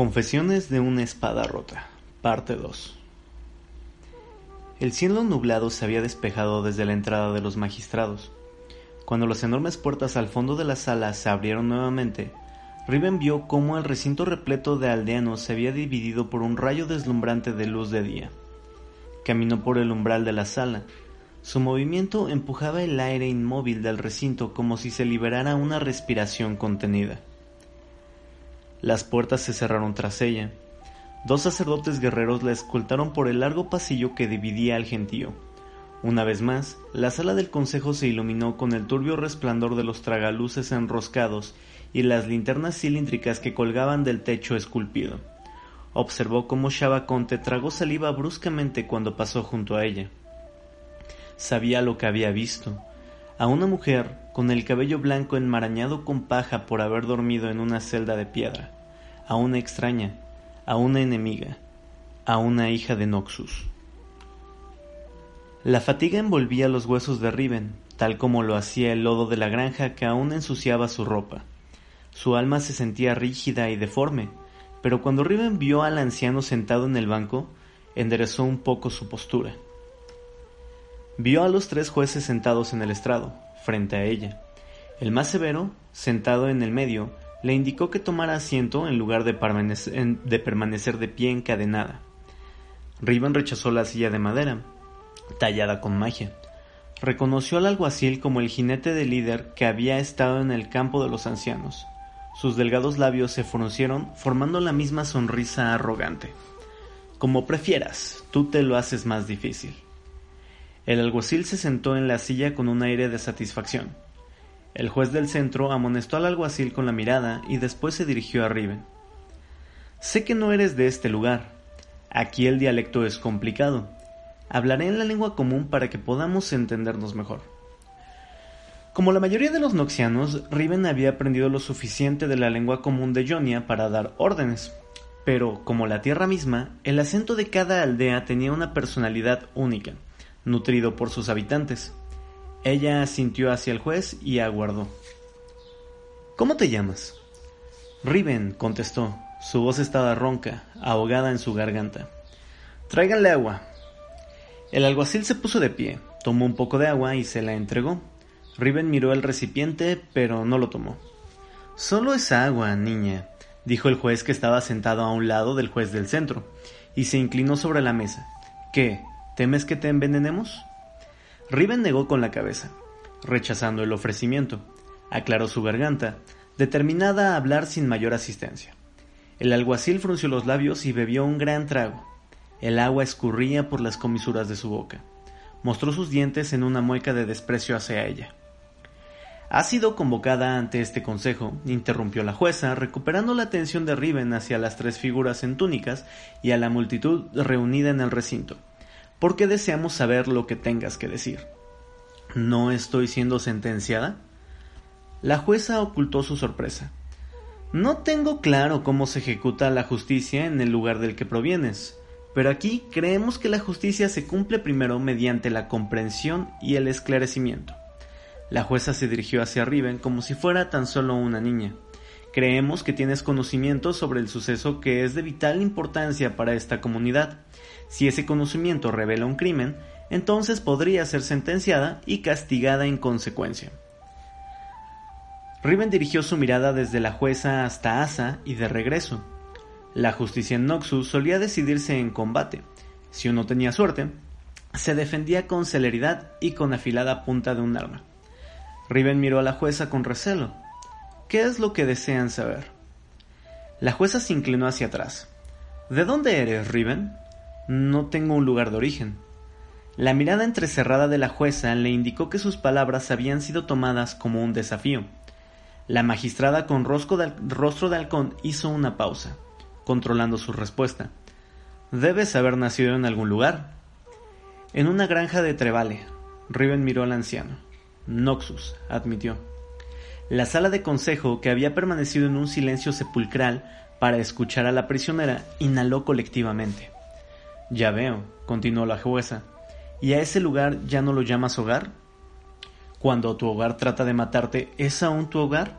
Confesiones de una espada rota, parte 2 El cielo nublado se había despejado desde la entrada de los magistrados. Cuando las enormes puertas al fondo de la sala se abrieron nuevamente, Riven vio cómo el recinto repleto de aldeanos se había dividido por un rayo deslumbrante de luz de día. Caminó por el umbral de la sala. Su movimiento empujaba el aire inmóvil del recinto como si se liberara una respiración contenida. Las puertas se cerraron tras ella. Dos sacerdotes guerreros la escoltaron por el largo pasillo que dividía al gentío. Una vez más, la sala del consejo se iluminó con el turbio resplandor de los tragaluces enroscados y las linternas cilíndricas que colgaban del techo esculpido. Observó cómo Shabaconte tragó saliva bruscamente cuando pasó junto a ella. Sabía lo que había visto. A una mujer con el cabello blanco enmarañado con paja por haber dormido en una celda de piedra, a una extraña, a una enemiga, a una hija de Noxus. La fatiga envolvía los huesos de Riven, tal como lo hacía el lodo de la granja que aún ensuciaba su ropa. Su alma se sentía rígida y deforme, pero cuando Riven vio al anciano sentado en el banco, enderezó un poco su postura. Vio a los tres jueces sentados en el estrado, frente a ella. El más severo, sentado en el medio, le indicó que tomara asiento en lugar de permanecer de, pie encadenada. Riven rechazó la silla de madera, tallada con magia. Reconoció al alguacil como el jinete del líder que había estado en el campo de los ancianos. Sus delgados labios se fruncieron formando la misma sonrisa arrogante. Como prefieras, tú te lo haces más difícil. El alguacil se sentó en la silla con un aire de satisfacción. El juez del centro amonestó al alguacil con la mirada y después se dirigió a Riven. Sé que no eres de este lugar. Aquí el dialecto es complicado. Hablaré en la lengua común para que podamos entendernos mejor. Como la mayoría de los noxianos, Riven había aprendido lo suficiente de la lengua común de Jonia para dar órdenes. Pero, como la tierra misma, el acento de cada aldea tenía una personalidad única, nutrido por sus habitantes. Ella asintió hacia el juez y aguardó. ¿Cómo te llamas? Riven, contestó. Su voz estaba ronca, ahogada en su garganta. Tráiganle agua. El alguacil se puso de pie, tomó un poco de agua y se la entregó. Riven miró el recipiente, pero no lo tomó. Solo es agua, niña, dijo el juez que estaba sentado a un lado del juez del centro, y se inclinó sobre la mesa. ¿Qué? ¿Temes que te envenenemos? Riven negó con la cabeza, rechazando el ofrecimiento. Aclaró su garganta, determinada a hablar sin mayor asistencia. El alguacil frunció los labios y bebió un gran trago. El agua escurría por las comisuras de su boca. Mostró sus dientes en una mueca de desprecio hacia ella. Ha sido convocada ante este consejo, interrumpió la jueza, recuperando la atención de Riven hacia las tres figuras en túnicas y a la multitud reunida en el recinto porque deseamos saber lo que tengas que decir. ¿No estoy siendo sentenciada? La jueza ocultó su sorpresa. No tengo claro cómo se ejecuta la justicia en el lugar del que provienes, pero aquí creemos que la justicia se cumple primero mediante la comprensión y el esclarecimiento. La jueza se dirigió hacia Riven como si fuera tan solo una niña. Creemos que tienes conocimiento sobre el suceso que es de vital importancia para esta comunidad. Si ese conocimiento revela un crimen, entonces podría ser sentenciada y castigada en consecuencia. Riven dirigió su mirada desde la jueza hasta Asa y de regreso. La justicia en Noxus solía decidirse en combate. Si uno tenía suerte, se defendía con celeridad y con afilada punta de un arma. Riven miró a la jueza con recelo. ¿Qué es lo que desean saber? La jueza se inclinó hacia atrás. ¿De dónde eres, Riven? No tengo un lugar de origen. La mirada entrecerrada de la jueza le indicó que sus palabras habían sido tomadas como un desafío. La magistrada con rostro de halcón hizo una pausa, controlando su respuesta. Debes haber nacido en algún lugar. En una granja de Trevale. Riven miró al anciano. Noxus, admitió. La sala de consejo, que había permanecido en un silencio sepulcral para escuchar a la prisionera, inhaló colectivamente. Ya veo, continuó la jueza. ¿Y a ese lugar ya no lo llamas hogar? Cuando tu hogar trata de matarte, ¿es aún tu hogar?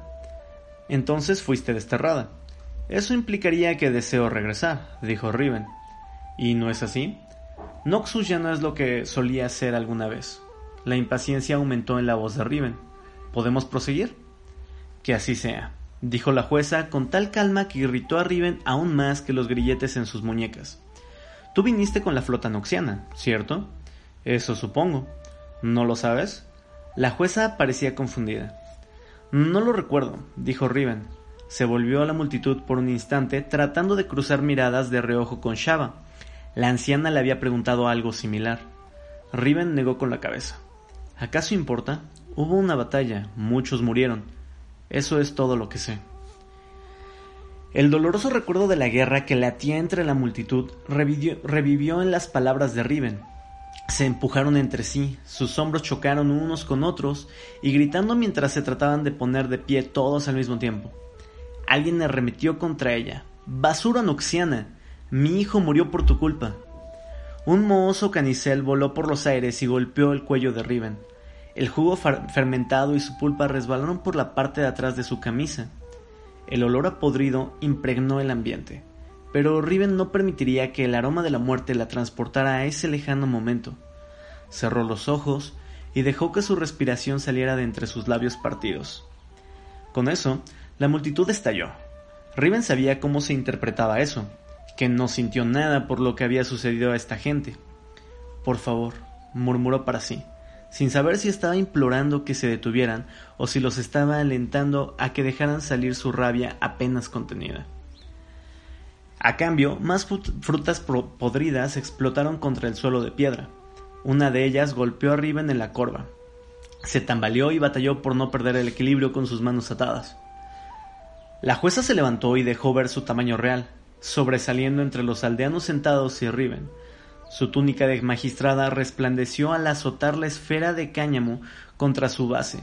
Entonces fuiste desterrada. Eso implicaría que deseo regresar, dijo Riven. ¿Y no es así? Noxus ya no es lo que solía ser alguna vez. La impaciencia aumentó en la voz de Riven. ¿Podemos proseguir? Que así sea, dijo la jueza con tal calma que irritó a Riven aún más que los grilletes en sus muñecas. Tú viniste con la flota noxiana, ¿cierto? Eso supongo. ¿No lo sabes? La jueza parecía confundida. No lo recuerdo, dijo Riven. Se volvió a la multitud por un instante, tratando de cruzar miradas de reojo con Shava. La anciana le había preguntado algo similar. Riven negó con la cabeza. ¿Acaso importa? Hubo una batalla, muchos murieron. Eso es todo lo que sé. El doloroso recuerdo de la guerra que latía entre la multitud revivió, en las palabras de Riven. Se empujaron entre sí, sus hombros chocaron unos con otros y gritando mientras se trataban de poner de pie todos al mismo tiempo. Alguien arremetió contra ella. ¡Basura noxiana! Mi hijo murió por tu culpa. Un mohoso canicel voló por los aires y golpeó el cuello de Riven. El jugo fermentado y su pulpa resbalaron por la parte de atrás de su camisa. El olor a podrido impregnó el ambiente, pero Riven no permitiría que el aroma de la muerte la transportara a ese lejano momento. Cerró los ojos y dejó que su respiración saliera de entre sus labios partidos. Con eso, la multitud estalló. Riven sabía cómo se interpretaba eso, que no sintió nada por lo que había sucedido a esta gente. Por favor, murmuró para sí sin saber si estaba implorando que se detuvieran o si los estaba alentando a que dejaran salir su rabia apenas contenida. A cambio, más frutas podridas explotaron contra el suelo de piedra. Una de ellas golpeó a Riven en la corva. Se tambaleó y batalló por no perder el equilibrio con sus manos atadas. La jueza se levantó y dejó ver su tamaño real, sobresaliendo entre los aldeanos sentados y Riven, su túnica de magistrada resplandeció al azotar la esfera de cáñamo contra su base.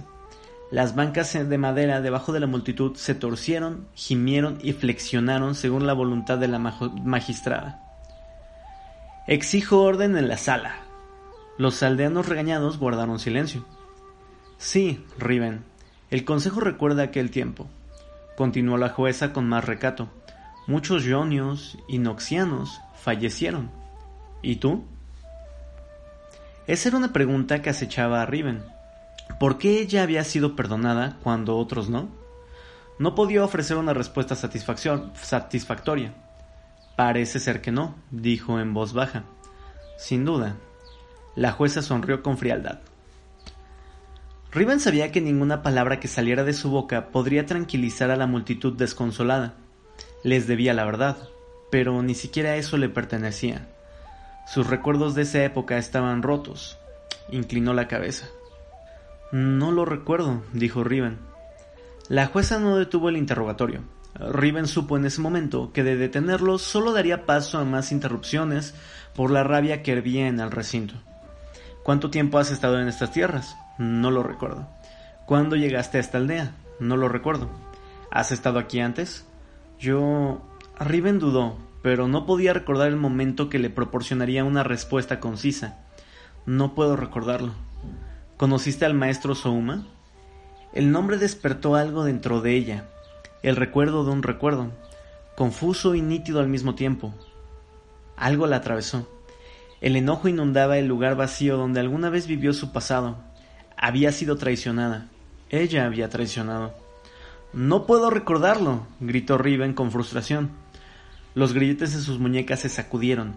Las bancas de madera debajo de la multitud se torcieron, gimieron y flexionaron según la voluntad de la magistrada. Exijo orden en la sala. Los aldeanos regañados guardaron silencio. Sí, Riven. El consejo recuerda aquel tiempo. Continuó la jueza con más recato. Muchos yonios y noxianos fallecieron. ¿Y tú? Esa era una pregunta que acechaba a Riven. ¿Por qué ella había sido perdonada cuando otros no? No podía ofrecer una respuesta satisfactoria. Parece ser que no, dijo en voz baja. Sin duda. La jueza sonrió con frialdad. Riven sabía que ninguna palabra que saliera de su boca podría tranquilizar a la multitud desconsolada. Les debía la verdad, pero ni siquiera eso le pertenecía. Sus recuerdos de esa época estaban rotos. Inclinó la cabeza. No lo recuerdo, dijo Riven. La jueza no detuvo el interrogatorio. Riven supo en ese momento que de detenerlo solo daría paso a más interrupciones por la rabia que hervía en el recinto. ¿Cuánto tiempo has estado en estas tierras? No lo recuerdo. ¿Cuándo llegaste a esta aldea? No lo recuerdo. ¿Has estado aquí antes? Yo... Riven dudó, pero no podía recordar el momento que le proporcionaría una respuesta concisa. No puedo recordarlo. ¿Conociste al maestro Souma? El nombre despertó algo dentro de ella, el recuerdo de un recuerdo, confuso y nítido al mismo tiempo. Algo la atravesó. El enojo inundaba el lugar vacío donde alguna vez vivió su pasado. Había sido traicionada. Ella había traicionado. No puedo recordarlo, gritó Riven con frustración. Los grilletes de sus muñecas se sacudieron.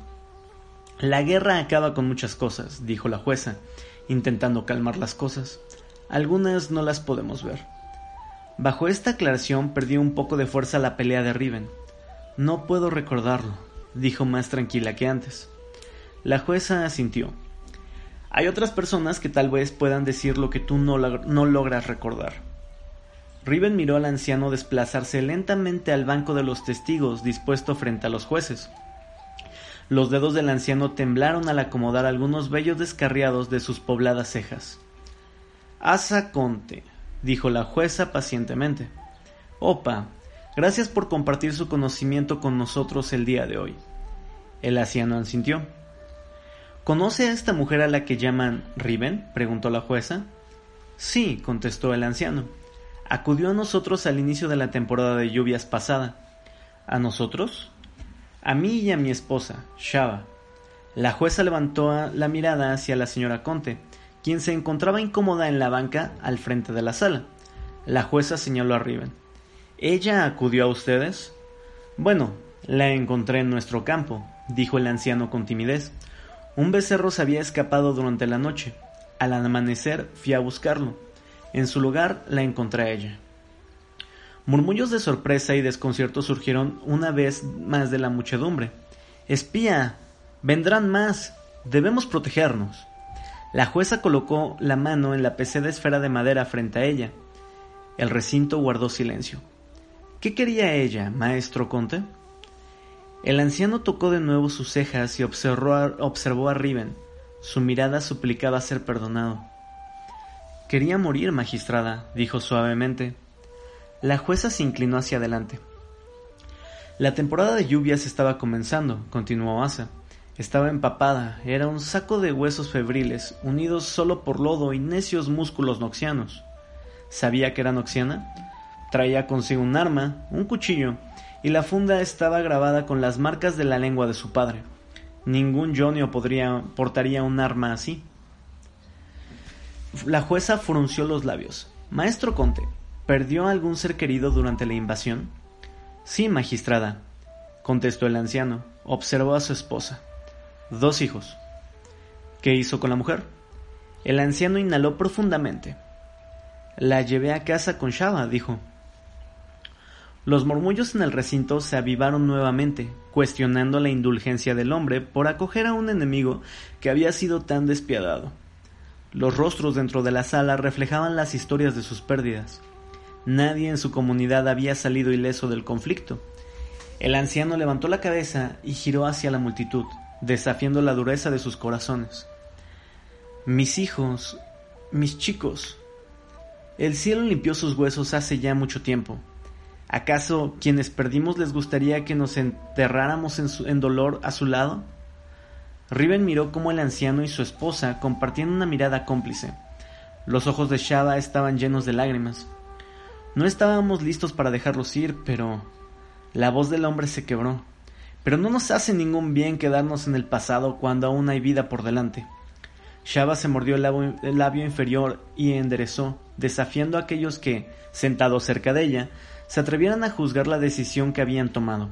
La guerra acaba con muchas cosas, dijo la jueza, intentando calmar las cosas. Algunas no las podemos ver. Bajo esta aclaración perdió un poco de fuerza la pelea de Riven. No puedo recordarlo, dijo más tranquila que antes. La jueza asintió. Hay otras personas que tal vez puedan decir lo que tú no, no logras recordar. Riven miró al anciano desplazarse lentamente al banco de los testigos dispuesto frente a los jueces. Los dedos del anciano temblaron al acomodar algunos vellos descarriados de sus pobladas cejas. Asa Conte, dijo la jueza pacientemente. Opa, gracias por compartir su conocimiento con nosotros el día de hoy. El anciano asintió. ¿Conoce a esta mujer a la que llaman Riven? preguntó la jueza. Sí, contestó el anciano acudió a nosotros al inicio de la temporada de lluvias pasada. ¿A nosotros? A mí y a mi esposa, Shaba. La jueza levantó la mirada hacia la señora Conte, quien se encontraba incómoda en la banca al frente de la sala. La jueza señaló a Riven. ¿Ella acudió a ustedes? Bueno, la encontré en nuestro campo, dijo el anciano con timidez. Un becerro se había escapado durante la noche. Al amanecer fui a buscarlo. En su lugar la encontré a ella. Murmullos de sorpresa y desconcierto surgieron una vez más de la muchedumbre. Espía. Vendrán más. Debemos protegernos. La jueza colocó la mano en la pesada esfera de madera frente a ella. El recinto guardó silencio. ¿Qué quería ella, maestro Conte? El anciano tocó de nuevo sus cejas y observó a, observó a Riven. Su mirada suplicaba ser perdonado. Quería morir, magistrada, dijo suavemente. La jueza se inclinó hacia adelante. La temporada de lluvias estaba comenzando, continuó Asa. Estaba empapada, era un saco de huesos febriles, unidos solo por lodo y necios músculos noxianos. ¿Sabía que era noxiana? Traía consigo un arma, un cuchillo, y la funda estaba grabada con las marcas de la lengua de su padre. Ningún Jonio podría portaría un arma así. La jueza frunció los labios. Maestro Conte, ¿Perdió algún ser querido durante la invasión? Sí, magistrada, contestó el anciano. Observó a su esposa. Dos hijos. ¿Qué hizo con la mujer? El anciano inhaló profundamente. La llevé a casa con Shaba, dijo. Los murmullos en el recinto se avivaron nuevamente, cuestionando la indulgencia del hombre por acoger a un enemigo que había sido tan despiadado. Los rostros dentro de la sala reflejaban las historias de sus pérdidas. Nadie en su comunidad había salido ileso del conflicto. El anciano levantó la cabeza y giró hacia la multitud, desafiando la dureza de sus corazones. Mis hijos, mis chicos. El cielo limpió sus huesos hace ya mucho tiempo. ¿Acaso quienes perdimos les gustaría que nos enterráramos en, en dolor a su lado? Riven miró cómo el anciano y su esposa compartían una mirada cómplice. Los ojos de Shaba estaban llenos de lágrimas. No estábamos listos para dejarlos ir, pero la voz del hombre se quebró. Pero no nos hace ningún bien quedarnos en el pasado cuando aún hay vida por delante. Shaba se mordió el labio, el labio, inferior y enderezó, desafiando a aquellos que, sentados cerca de ella, se atrevieran a juzgar la decisión que habían tomado.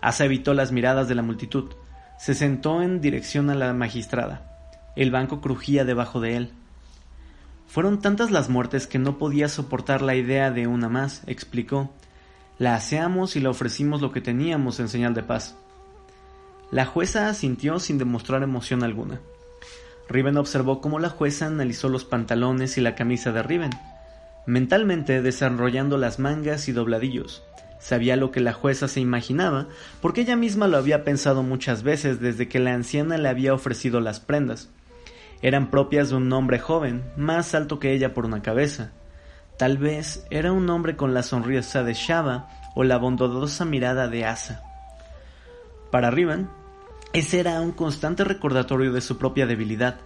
Asa evitó las miradas de la multitud. Se sentó en dirección a la magistrada. El banco crujía debajo de él. Fueron tantas las muertes que no podía soportar la idea de una más, explicó. La aseamos y le ofrecimos lo que teníamos en señal de paz. La jueza asintió sin demostrar emoción alguna. Riven observó cómo la jueza analizó los pantalones y la camisa de Riven, mentalmente desarrollando las mangas y dobladillos. Sabía lo que la jueza se imaginaba, porque ella misma lo había pensado muchas veces desde que la anciana le había ofrecido las prendas eran propias de un hombre joven, más alto que ella por una cabeza. Tal vez era un hombre con la sonrisa de Shaba o la bondadosa mirada de Asa. Para Riven, ese era un constante recordatorio de su propia debilidad.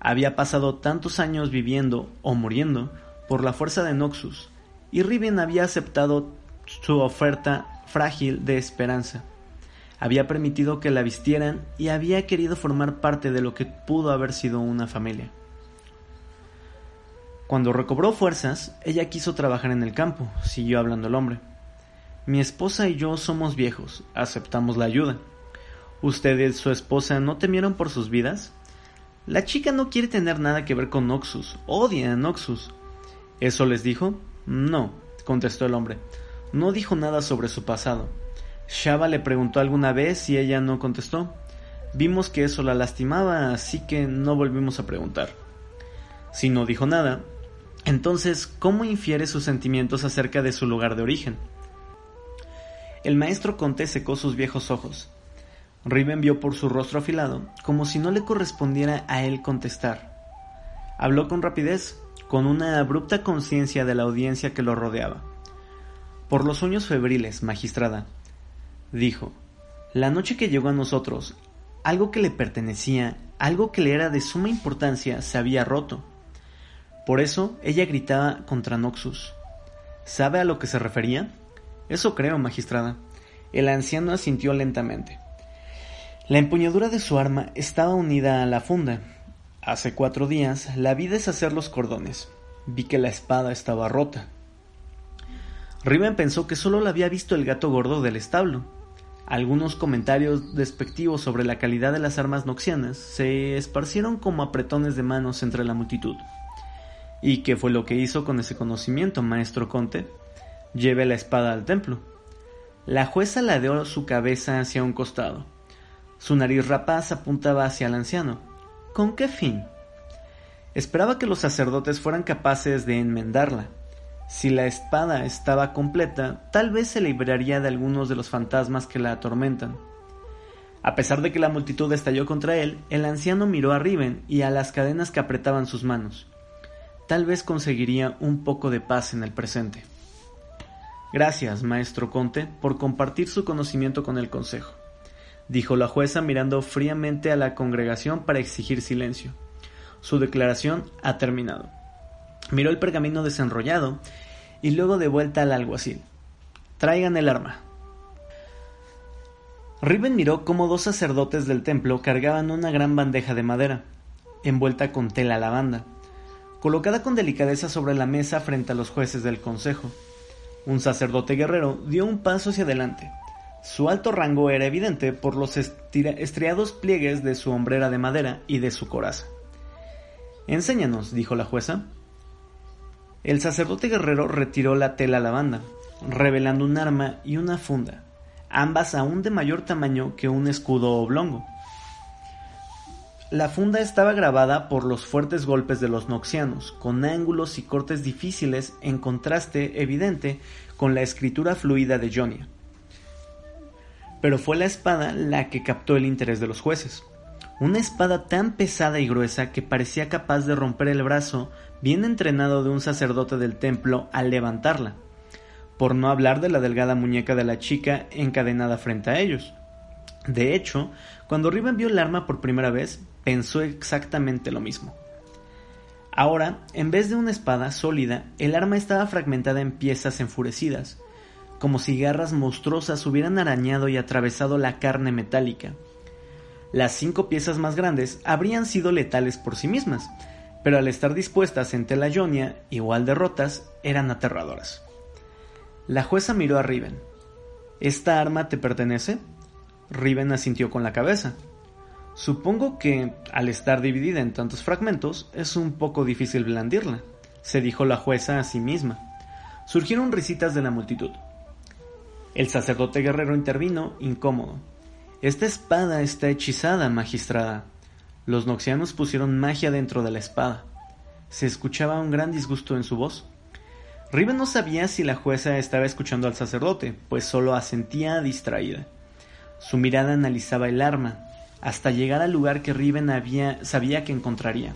Había pasado tantos años viviendo o muriendo por la fuerza de Noxus, y Riven había aceptado su oferta frágil de esperanza había permitido que la vistieran y había querido formar parte de lo que pudo haber sido una familia. Cuando recobró fuerzas, ella quiso trabajar en el campo, siguió hablando el hombre. Mi esposa y yo somos viejos, aceptamos la ayuda. ¿Ustedes, su esposa, no temieron por sus vidas? La chica no quiere tener nada que ver con Noxus, odia a Noxus. ¿Eso les dijo? No, contestó el hombre. No dijo nada sobre su pasado. Shaba le preguntó alguna vez y ella no contestó. Vimos que eso la lastimaba, así que no volvimos a preguntar. Si no dijo nada, entonces, ¿cómo infiere sus sentimientos acerca de su lugar de origen? El maestro Conté secó sus viejos ojos. Riven vio por su rostro afilado, como si no le correspondiera a él contestar. Habló con rapidez, con una abrupta conciencia de la audiencia que lo rodeaba. Por los sueños febriles, magistrada, dijo, la noche que llegó a nosotros, algo que le pertenecía, algo que le era de suma importancia, se había roto. Por eso ella gritaba contra Noxus. ¿Sabe a lo que se refería? Eso creo, magistrada. El anciano asintió lentamente. La empuñadura de su arma estaba unida a la funda. Hace cuatro días la vi deshacer los cordones. Vi que la espada estaba rota. Riven pensó que solo la había visto el gato gordo del establo. Algunos comentarios despectivos sobre la calidad de las armas noxianas se esparcieron como apretones de manos entre la multitud. ¿Y qué fue lo que hizo con ese conocimiento, maestro Conte? Lleve la espada al templo. La jueza ladeó su cabeza hacia un costado. Su nariz rapaz apuntaba hacia el anciano. ¿Con qué fin? Esperaba que los sacerdotes fueran capaces de enmendarla, si la espada estaba completa, tal vez se libraría de algunos de los fantasmas que la atormentan. A pesar de que la multitud estalló contra él, el anciano miró a Riven y a las cadenas que apretaban sus manos. Tal vez conseguiría un poco de paz en el presente. Gracias, maestro Conte, por compartir su conocimiento con el consejo, dijo la jueza mirando fríamente a la congregación para exigir silencio. Su declaración ha terminado. Miró el pergamino desenrollado y luego de vuelta al alguacil. Traigan el arma. Riven miró cómo dos sacerdotes del templo cargaban una gran bandeja de madera, envuelta con tela lavanda, colocada con delicadeza sobre la mesa frente a los jueces del consejo. Un sacerdote guerrero dio un paso hacia adelante. Su alto rango era evidente por los estriados pliegues de su hombrera de madera y de su coraza. Enséñanos, dijo la jueza. El sacerdote guerrero retiró la tela lavanda, revelando un arma y una funda, ambas aún de mayor tamaño que un escudo oblongo. La funda estaba grabada por los fuertes golpes de los noxianos, con ángulos y cortes difíciles en contraste evidente con la escritura fluida de Jonia. Pero fue la espada la que captó el interés de los jueces. Una espada tan pesada y gruesa que parecía capaz de romper el brazo bien entrenado de un sacerdote del templo al levantarla, por no hablar de la delgada muñeca de la chica encadenada frente a ellos. De hecho, cuando Riven vio el arma por primera vez, pensó exactamente lo mismo. Ahora, en vez de una espada sólida, el arma estaba fragmentada en piezas enfurecidas, como si garras monstruosas hubieran arañado y atravesado la carne metálica. Las cinco piezas más grandes habrían sido letales por sí mismas, pero al estar dispuestas en tela jonia, igual de rotas, eran aterradoras. La jueza miró a Riven. ¿Esta arma te pertenece? Riven asintió con la cabeza. Supongo que, al estar dividida en tantos fragmentos, es un poco difícil blandirla, se dijo la jueza a sí misma. Surgieron risitas de la multitud. El sacerdote guerrero intervino, incómodo. Esta espada está hechizada, magistrada. Los noxianos pusieron magia dentro de la espada. Se escuchaba un gran disgusto en su voz. Riven no sabía si la jueza estaba escuchando al sacerdote, pues solo asentía distraída. Su mirada analizaba el arma, hasta llegar al lugar que Riven había, sabía que encontraría.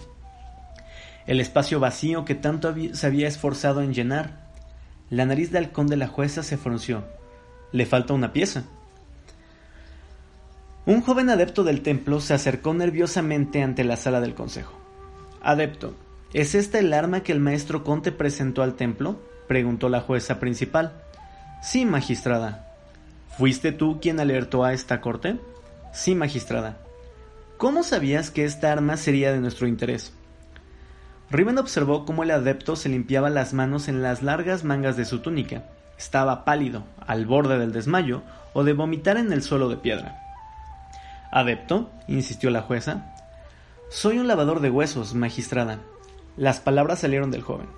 El espacio vacío que tanto se había esforzado en llenar. La nariz de halcón de la jueza se frunció. Le falta una pieza. Un joven adepto del templo se acercó nerviosamente ante la sala del consejo. Adepto, ¿es esta el arma que el maestro Conte presentó al templo? preguntó la jueza principal. Sí, magistrada. ¿Fuiste tú quien alertó a esta corte? Sí, magistrada. ¿Cómo sabías que esta arma sería de nuestro interés? Riven observó cómo el adepto se limpiaba las manos en las largas mangas de su túnica. Estaba pálido, al borde del desmayo o de vomitar en el suelo de piedra. Adepto, insistió la jueza. Soy un lavador de huesos, magistrada. Las palabras salieron del joven.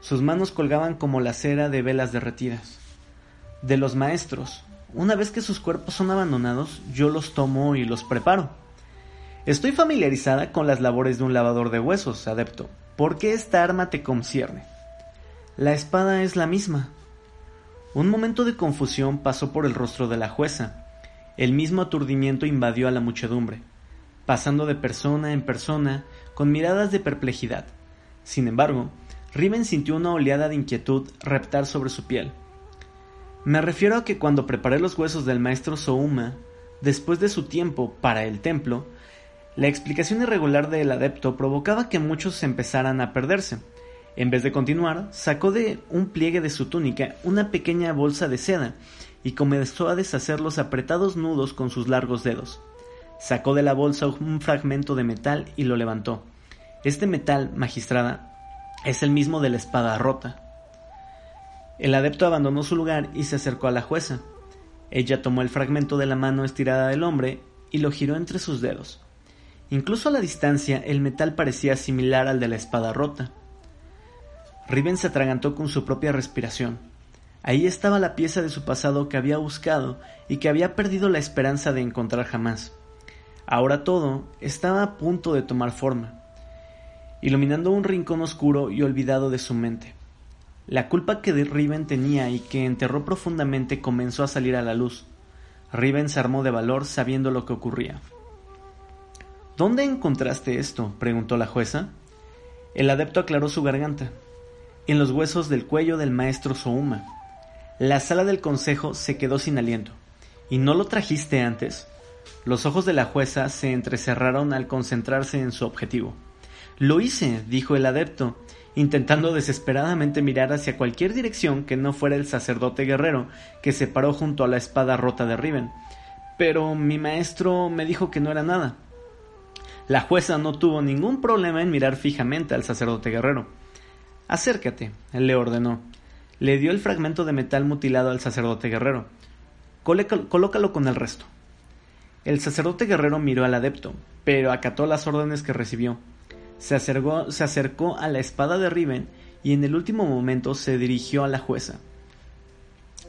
Sus manos colgaban como la cera de velas derretidas. De los maestros. Una vez que sus cuerpos son abandonados, yo los tomo y los preparo. Estoy familiarizada con las labores de un lavador de huesos, adepto. ¿Por qué esta arma te concierne? La espada es la misma. Un momento de confusión pasó por el rostro de la jueza, el mismo aturdimiento invadió a la muchedumbre, pasando de persona en persona con miradas de perplejidad. Sin embargo, Riven sintió una oleada de inquietud reptar sobre su piel. Me refiero a que cuando preparé los huesos del maestro Souma, después de su tiempo para el templo, la explicación irregular del adepto provocaba que muchos empezaran a perderse. En vez de continuar, sacó de un pliegue de su túnica una pequeña bolsa de seda y comenzó a deshacer los apretados nudos con sus largos dedos. Sacó de la bolsa un fragmento de metal y lo levantó. Este metal, magistrada, es el mismo de la espada rota. El adepto abandonó su lugar y se acercó a la jueza. Ella tomó el fragmento de la mano estirada del hombre y lo giró entre sus dedos. Incluso a la distancia el metal parecía similar al de la espada rota. Riven se atragantó con su propia respiración. Ahí estaba la pieza de su pasado que había buscado y que había perdido la esperanza de encontrar jamás. Ahora todo estaba a punto de tomar forma, iluminando un rincón oscuro y olvidado de su mente. La culpa que Riven tenía y que enterró profundamente comenzó a salir a la luz. Riven se armó de valor sabiendo lo que ocurría. ¿Dónde encontraste esto? preguntó la jueza. El adepto aclaró su garganta. En los huesos del cuello del maestro Souma. La sala del consejo se quedó sin aliento. ¿Y no lo trajiste antes? Los ojos de la jueza se entrecerraron al concentrarse en su objetivo. Lo hice, dijo el adepto, intentando desesperadamente mirar hacia cualquier dirección que no fuera el sacerdote guerrero que se paró junto a la espada rota de Riven. Pero mi maestro me dijo que no era nada. La jueza no tuvo ningún problema en mirar fijamente al sacerdote guerrero. Acércate, le ordenó. Le dio el fragmento de metal mutilado al sacerdote guerrero. Colócalo con el resto. El sacerdote guerrero miró al adepto, pero acató las órdenes que recibió. Se acercó, a la espada de Riven y en el último momento se dirigió a la jueza.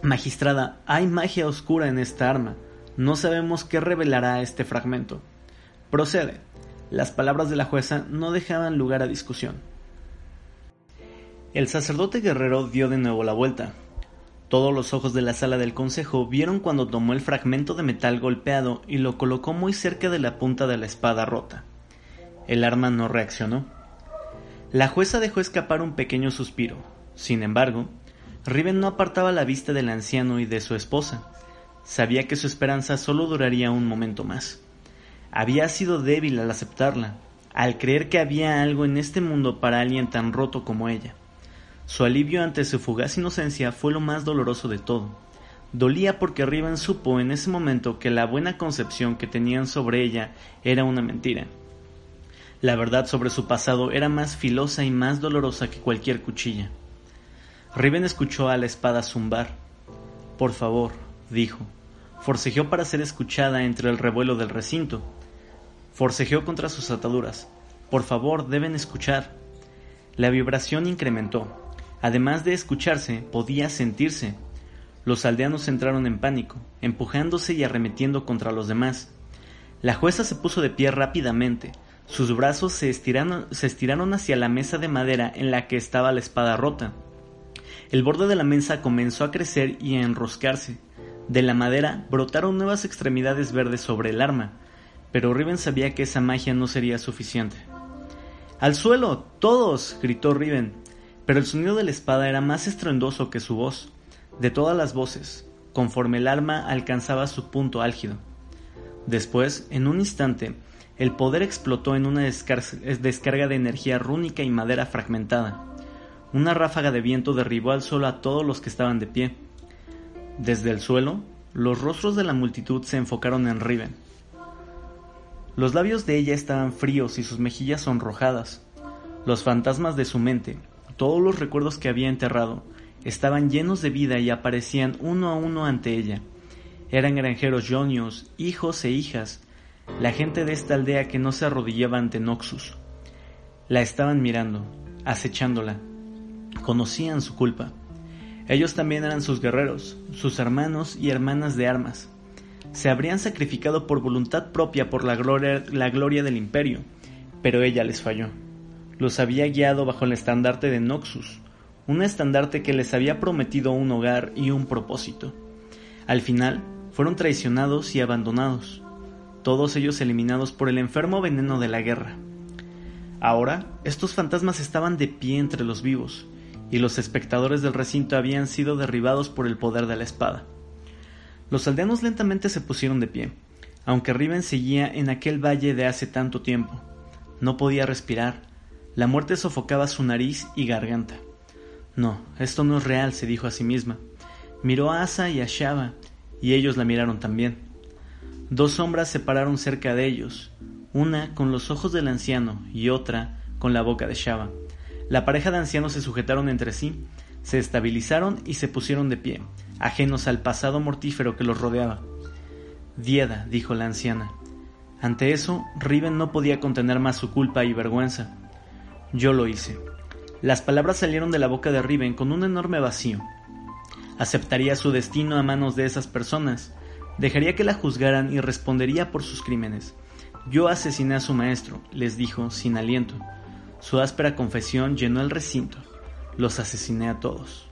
Magistrada, hay magia oscura en esta arma. No sabemos qué revelará este fragmento. Procede. Las palabras de la jueza no dejaban lugar a discusión. El sacerdote guerrero dio de nuevo la vuelta. Todos los ojos de la sala del consejo vieron cuando tomó el fragmento de metal golpeado y lo colocó muy cerca de la punta de la espada rota. El arma no reaccionó. La jueza dejó escapar un pequeño suspiro. Sin embargo, Riven no apartaba la vista del anciano y de su esposa. Sabía que su esperanza solo duraría un momento más. Había sido débil al aceptarla, al creer que había algo en este mundo para alguien tan roto como ella. Su alivio ante su fugaz inocencia fue lo más doloroso de todo. Dolía porque Riven supo en ese momento que la buena concepción que tenían sobre ella era una mentira. La verdad sobre su pasado era más filosa y más dolorosa que cualquier cuchilla. Riven escuchó a la espada zumbar. Por favor, dijo. Forcejeó para ser escuchada entre el revuelo del recinto. Forcejeó contra sus ataduras. Por favor, deben escuchar. La vibración incrementó. Además de escucharse, podía sentirse. Los aldeanos entraron en pánico, empujándose y arremetiendo contra los demás. La jueza se puso de pie rápidamente. Sus brazos se estiraron, hacia la mesa de madera en la que estaba la espada rota. El borde de la mesa comenzó a crecer y a enroscarse. De la madera brotaron nuevas extremidades verdes sobre el arma, pero Riven sabía que esa magia no sería suficiente. ¡Al suelo! ¡Todos! gritó Riven pero el sonido de la espada era más estruendoso que su voz, de todas las voces, conforme el arma alcanzaba su punto álgido. Después, en un instante, el poder explotó en una descarga de energía rúnica y madera fragmentada. Una ráfaga de viento derribó al suelo a todos los que estaban de pie. Desde el suelo, los rostros de la multitud se enfocaron en Riven. Los labios de ella estaban fríos y sus mejillas sonrojadas. Los fantasmas de su mente, todos los recuerdos que había enterrado estaban llenos de vida y aparecían uno a uno ante ella. Eran granjeros jonios, hijos e hijas, la gente de esta aldea que no se arrodillaba ante Noxus. La estaban mirando, acechándola. Conocían su culpa. Ellos también eran sus guerreros, sus hermanos y hermanas de armas. Se habrían sacrificado por voluntad propia por la gloria, la gloria del imperio, pero ella les falló los había guiado bajo el estandarte de Noxus, un estandarte que les había prometido un hogar y un propósito. Al final, fueron traicionados y abandonados, todos ellos eliminados por el enfermo veneno de la guerra. Ahora, estos fantasmas estaban de pie entre los vivos, y los espectadores del recinto habían sido derribados por el poder de la espada. Los aldeanos lentamente se pusieron de pie, aunque Riven seguía en aquel valle de hace tanto tiempo. No podía respirar, la muerte sofocaba su nariz y garganta. No, esto no es real, se dijo a sí misma. Miró a Asa y a Shaba, y ellos la miraron también. Dos sombras se pararon cerca de ellos, una con los ojos del anciano y otra con la boca de Shaba. La pareja de ancianos se sujetaron entre sí, se estabilizaron y se pusieron de pie, ajenos al pasado mortífero que los rodeaba. Dieda, dijo la anciana. Ante eso, Riven no podía contener más su culpa y vergüenza. Yo lo hice. Las palabras salieron de la boca de Riven con un enorme vacío. Aceptaría su destino a manos de esas personas, dejaría que la juzgaran y respondería por sus crímenes. Yo asesiné a su maestro, les dijo, sin aliento. Su áspera confesión llenó el recinto. Los asesiné a todos.